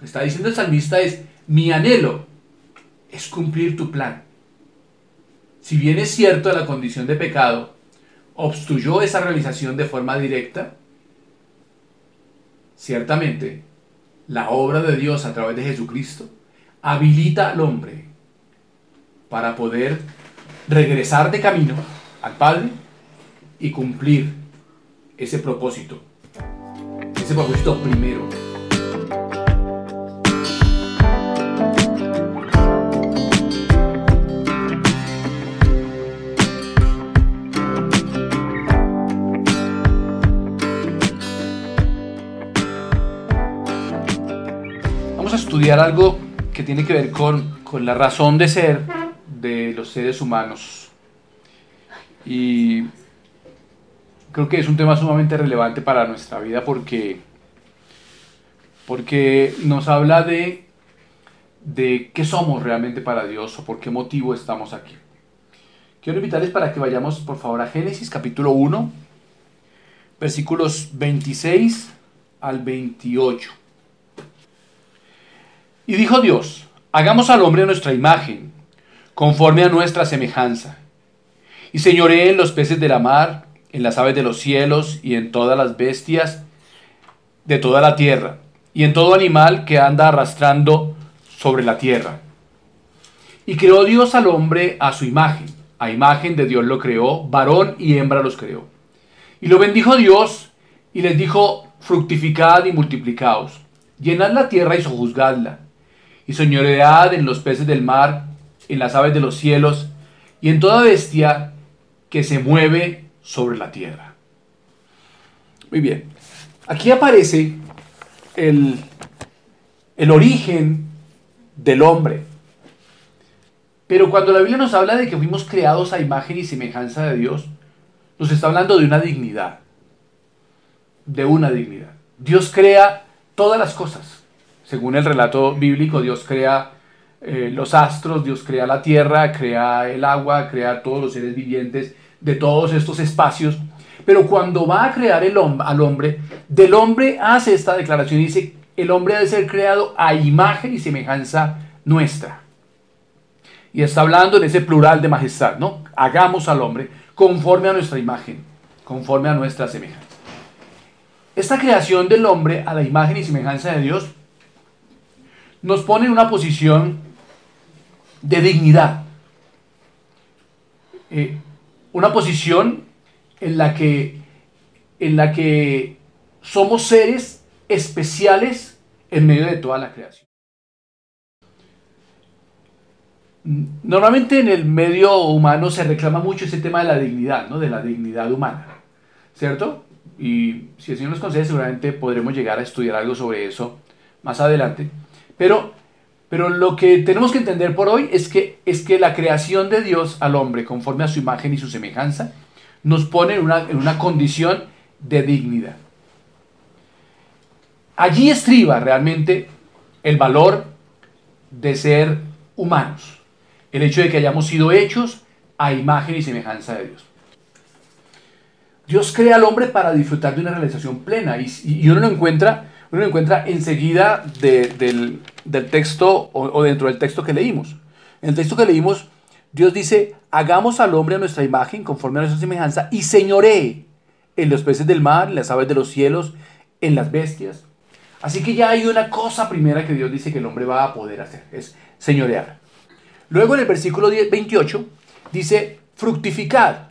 Que está diciendo el salmista es, mi anhelo es cumplir tu plan. Si bien es cierto la condición de pecado obstruyó esa realización de forma directa, ciertamente la obra de Dios a través de Jesucristo habilita al hombre para poder regresar de camino al Padre y cumplir ese propósito, ese propósito primero. Estudiar algo que tiene que ver con, con la razón de ser de los seres humanos. Y creo que es un tema sumamente relevante para nuestra vida porque, porque nos habla de, de qué somos realmente para Dios o por qué motivo estamos aquí. Quiero invitarles para que vayamos por favor a Génesis capítulo 1, versículos 26 al 28. Y dijo Dios, hagamos al hombre nuestra imagen, conforme a nuestra semejanza, y señoree en los peces de la mar, en las aves de los cielos y en todas las bestias de toda la tierra, y en todo animal que anda arrastrando sobre la tierra. Y creó Dios al hombre a su imagen, a imagen de Dios lo creó, varón y hembra los creó. Y lo bendijo Dios y les dijo, fructificad y multiplicaos, llenad la tierra y sojuzgadla, y señoread en los peces del mar, en las aves de los cielos, y en toda bestia que se mueve sobre la tierra. Muy bien. Aquí aparece el, el origen del hombre. Pero cuando la Biblia nos habla de que fuimos creados a imagen y semejanza de Dios, nos está hablando de una dignidad. De una dignidad. Dios crea todas las cosas. Según el relato bíblico, Dios crea eh, los astros, Dios crea la tierra, crea el agua, crea todos los seres vivientes de todos estos espacios. Pero cuando va a crear al hombre, del hombre hace esta declaración y dice, el hombre debe ser creado a imagen y semejanza nuestra. Y está hablando en ese plural de majestad, ¿no? Hagamos al hombre conforme a nuestra imagen, conforme a nuestra semejanza. Esta creación del hombre a la imagen y semejanza de Dios nos pone en una posición de dignidad. Eh, una posición en la que, en la que somos seres especiales en medio de toda la creación. Normalmente en el medio humano se reclama mucho ese tema de la dignidad, ¿no? de la dignidad humana, ¿cierto? Y si el Señor nos concede, seguramente podremos llegar a estudiar algo sobre eso más adelante. Pero, pero lo que tenemos que entender por hoy es que, es que la creación de Dios al hombre, conforme a su imagen y su semejanza, nos pone en una, en una condición de dignidad. Allí estriba realmente el valor de ser humanos el hecho de que hayamos sido hechos a imagen y semejanza de Dios. Dios crea al hombre para disfrutar de una realización plena y, uno lo encuentra, uno lo encuentra enseguida del, texto o, dentro del texto que leímos. En el texto que leímos, Dios dice, hagamos al hombre a nuestra imagen, conforme a nuestra semejanza, y señoree en los peces del mar, en las aves de los cielos, en las bestias. Así que ya hay una cosa primera que Dios dice que el hombre va a poder hacer, es señorear. Luego en el versículo 28 dice, fructificar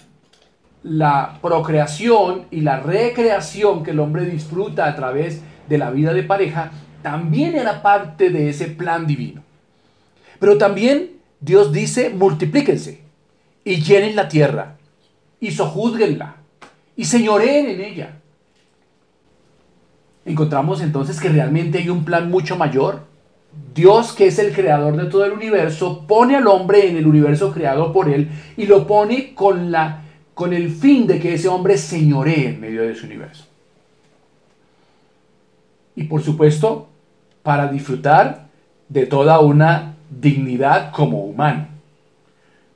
la procreación y la recreación que el hombre disfruta a través de la vida de pareja, también era parte de ese plan divino. Pero también Dios dice, multiplíquense y llenen la tierra y sojuzguenla y señoreen en ella. Encontramos entonces que realmente hay un plan mucho mayor Dios, que es el creador de todo el universo, pone al hombre en el universo creado por él y lo pone con, la, con el fin de que ese hombre señoree en medio de su universo. Y por supuesto, para disfrutar de toda una dignidad como humano,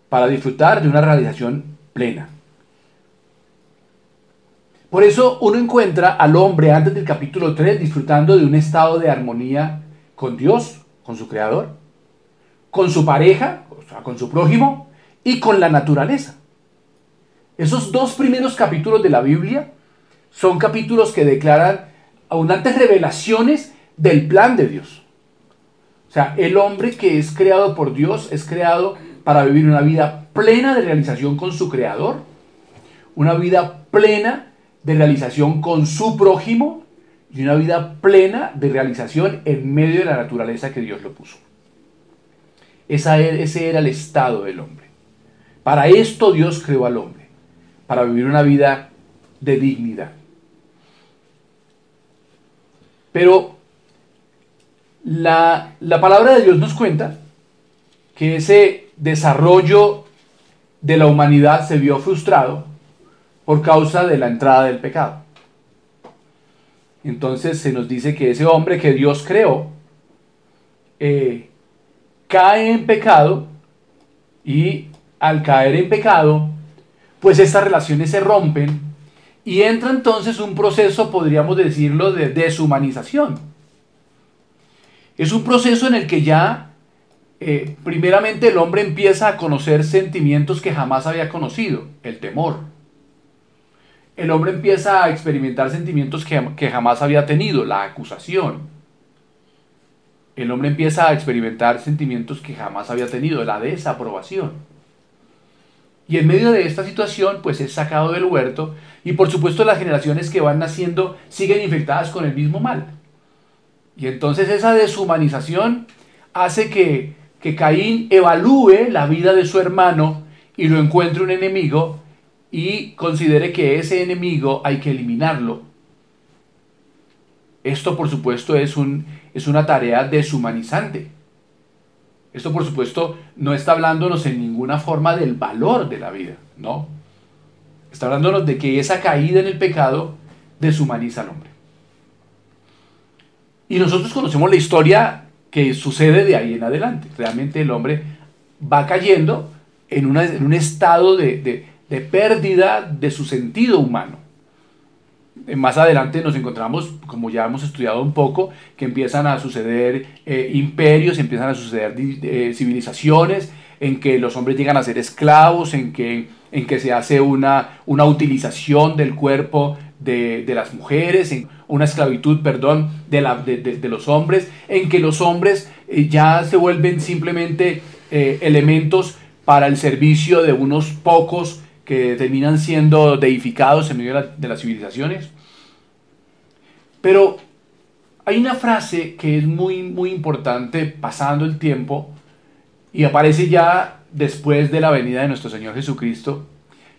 para disfrutar de una realización plena. Por eso uno encuentra al hombre antes del capítulo 3 disfrutando de un estado de armonía con Dios, con su creador, con su pareja, o sea, con su prójimo y con la naturaleza. Esos dos primeros capítulos de la Biblia son capítulos que declaran abundantes revelaciones del plan de Dios. O sea, el hombre que es creado por Dios es creado para vivir una vida plena de realización con su creador, una vida plena de realización con su prójimo y una vida plena de realización en medio de la naturaleza que Dios lo puso. Esa, e, ese era el estado del hombre. Para esto Dios creó al hombre, para vivir una vida de dignidad. Pero la, la palabra de Dios nos cuenta que ese desarrollo de la humanidad se vio frustrado por causa de la entrada del pecado. Entonces se nos dice que ese hombre que Dios creó eh, cae en pecado y al caer en pecado, pues estas relaciones se rompen y entra entonces un proceso, podríamos decirlo, de deshumanización. Es un proceso en el que ya, eh, primeramente, el hombre empieza a conocer sentimientos que jamás había conocido, el temor. El hombre empieza a experimentar sentimientos que, que jamás había tenido, la acusación. El hombre empieza a experimentar sentimientos que jamás había tenido, la desaprobación. Y en medio de esta situación, pues es sacado del huerto y por supuesto las generaciones que van naciendo siguen infectadas con el mismo mal. Y entonces esa deshumanización hace que, que Caín evalúe la vida de su hermano y lo encuentre un enemigo y considere que ese enemigo hay que eliminarlo. Esto por supuesto es, un, es una tarea deshumanizante. Esto por supuesto no está hablándonos en ninguna forma del valor de la vida, ¿no? Está hablándonos de que esa caída en el pecado deshumaniza al hombre. Y nosotros conocemos la historia que sucede de ahí en adelante. Realmente el hombre va cayendo en, un estado de, pérdida de su sentido humano. Eh, más adelante nos encontramos, como ya hemos estudiado un poco, que empiezan a suceder eh, imperios, empiezan a suceder eh, civilizaciones, en que los hombres llegan a ser esclavos, en que, en que se hace una, una utilización del cuerpo de, las mujeres, en una esclavitud, perdón, de, la, de, los hombres, en que los hombres ya se vuelven simplemente elementos para el servicio de unos pocos que terminan siendo deificados en medio de, las civilizaciones. Pero hay una frase que es muy, muy importante pasando el tiempo y aparece ya después de la venida de nuestro Señor Jesucristo.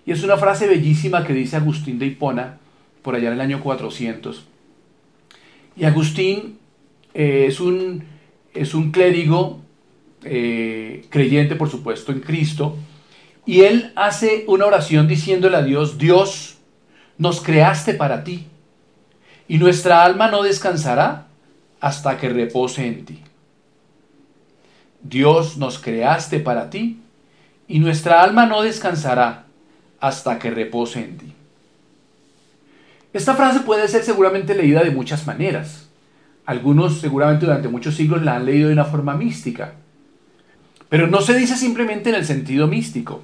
Y es una frase bellísima que dice Agustín de Hipona, por allá en el año 400. Y Agustín eh, es, un, es un clérigo eh, creyente, por supuesto, en Cristo, y él hace una oración diciéndole a Dios, Dios, nos creaste para ti, y nuestra alma no descansará hasta que repose en ti. Dios nos creaste para ti, y nuestra alma no descansará hasta que repose en ti. Esta frase puede ser seguramente leída de muchas maneras. Algunos seguramente durante muchos siglos la han leído de una forma mística. Pero no se dice simplemente en el sentido místico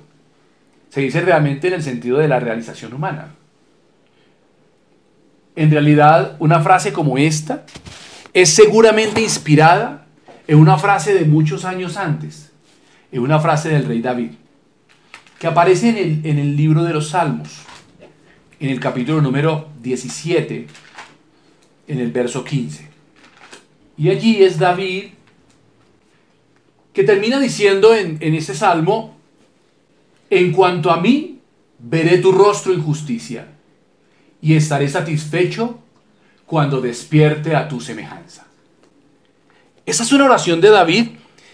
se dice realmente en el sentido de la realización humana. En realidad, una frase como esta es seguramente inspirada en una frase de muchos años antes, en una frase del rey David, que aparece en el, en el libro de los Salmos, en el capítulo número 17, en el verso 15. Y allí es David que termina diciendo en, en ese salmo, en cuanto a mí, veré tu rostro en justicia y estaré satisfecho cuando despierte a tu semejanza. Esa es una oración de David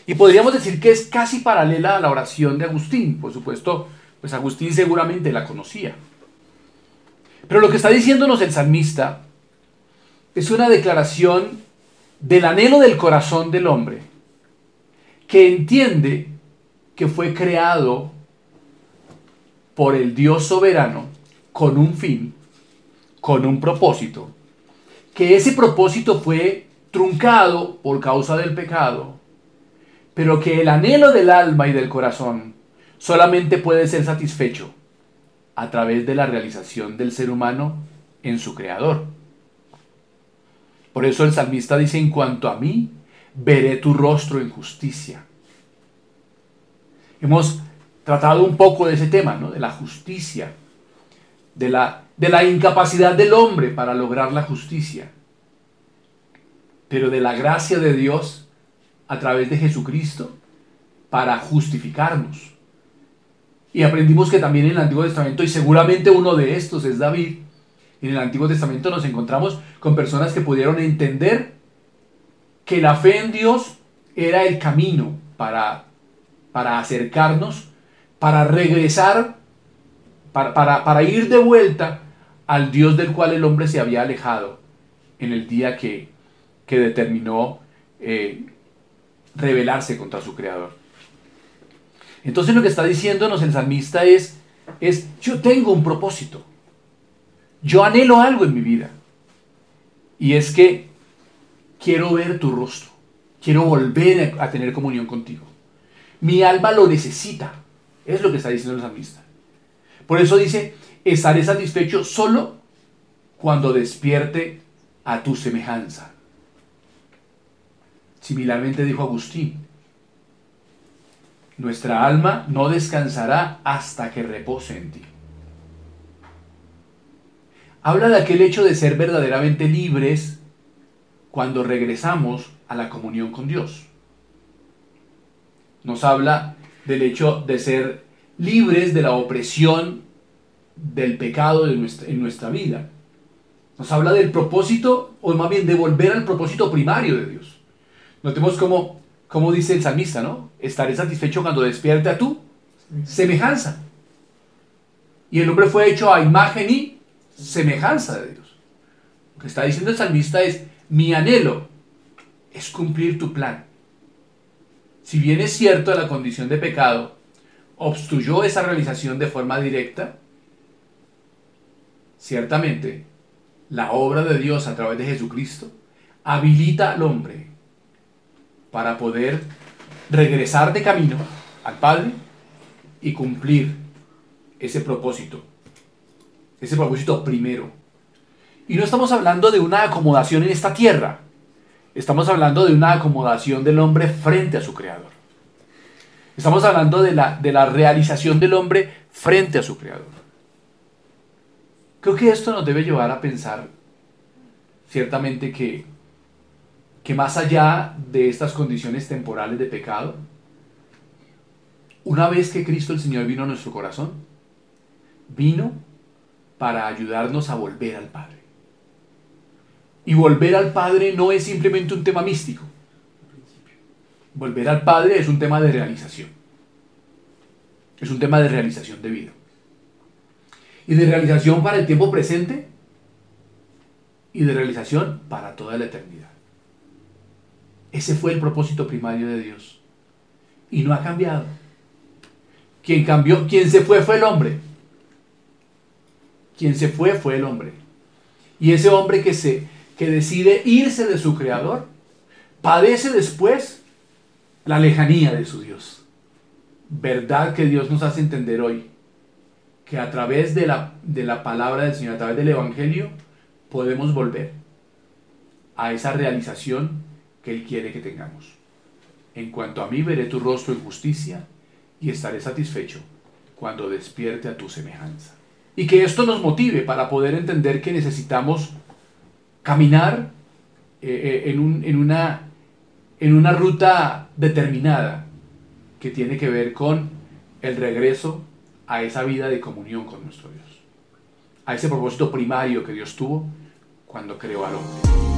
y podríamos decir que es casi paralela a la oración de Agustín. Por supuesto, pues Agustín seguramente la conocía. Pero lo que está diciéndonos el salmista es una declaración del anhelo del corazón del hombre, que entiende que fue creado por el Dios soberano con un fin, con un propósito, que ese propósito fue truncado por causa del pecado, pero que el anhelo del alma y del corazón solamente puede ser satisfecho a través de la realización del ser humano en su creador. Por eso el salmista dice, en cuanto a mí, veré tu rostro en justicia. Hemos tratado un poco de ese tema, ¿no? de la justicia, de la, de la incapacidad del hombre para lograr la justicia, pero de la gracia de Dios a través de Jesucristo para justificarnos. Y aprendimos que también en el Antiguo Testamento, y seguramente uno de estos es David, en el Antiguo Testamento nos encontramos con personas que pudieron entender que la fe en Dios era el camino para, para acercarnos, para regresar, para, para, ir de vuelta al Dios del cual el hombre se había alejado en el día que, que determinó eh, rebelarse contra su creador. Entonces lo que está diciéndonos el salmista es, es, yo tengo un propósito, yo anhelo algo en mi vida, y es que quiero ver tu rostro, quiero volver a tener comunión contigo. Mi alma lo necesita, es lo que está diciendo el salmista. Por eso dice, estaré satisfecho solo cuando despierte a tu semejanza. Similarmente dijo Agustín, nuestra alma no descansará hasta que repose en ti. Habla de aquel hecho de ser verdaderamente libres cuando regresamos a la comunión con Dios. Nos habla del hecho de ser libres de la opresión del pecado en nuestra vida. Nos habla del propósito, o más bien de volver al propósito primario de Dios. Notemos cómo, cómo dice el salmista, ¿no? Estaré satisfecho cuando despierte a tu semejanza. Y el hombre fue hecho a imagen y semejanza de Dios. Lo que está diciendo el salmista es, mi anhelo es cumplir tu plan. Si bien es cierto la condición de pecado obstruyó esa realización de forma directa, ciertamente la obra de Dios a través de Jesucristo habilita al hombre para poder regresar de camino al Padre y cumplir ese propósito, ese propósito primero. Y no estamos hablando de una acomodación en esta tierra, estamos hablando de una acomodación del hombre frente a su Creador. Estamos hablando de la, de la realización del hombre frente a su Creador. Creo que esto nos debe llevar a pensar ciertamente que que más allá de estas condiciones temporales de pecado, una vez que Cristo el Señor vino a nuestro corazón, vino para ayudarnos a volver al Padre. Y volver al Padre no es simplemente un tema místico. Volver al Padre es un tema de realización. Es un tema de realización de vida. Y de realización para el tiempo presente y de realización para toda la eternidad. Ese fue el propósito primario de Dios. Y no ha cambiado. Quien cambió, quien se fue fue el hombre. Quien se fue fue el hombre. Y ese hombre que se que decide irse de su creador padece después la lejanía de su Dios. Verdad que Dios nos hace entender hoy que a través de la, de la palabra del Señor, a través del Evangelio, podemos volver a esa realización que Él quiere que tengamos. En cuanto a mí, veré tu rostro en justicia y estaré satisfecho cuando despierte a tu semejanza. Y que esto nos motive para poder entender que necesitamos caminar eh, eh, en, en, una, en una ruta determinada que tiene que ver con el regreso a esa vida de comunión con nuestro Dios, a ese propósito primario que Dios tuvo cuando creó al hombre.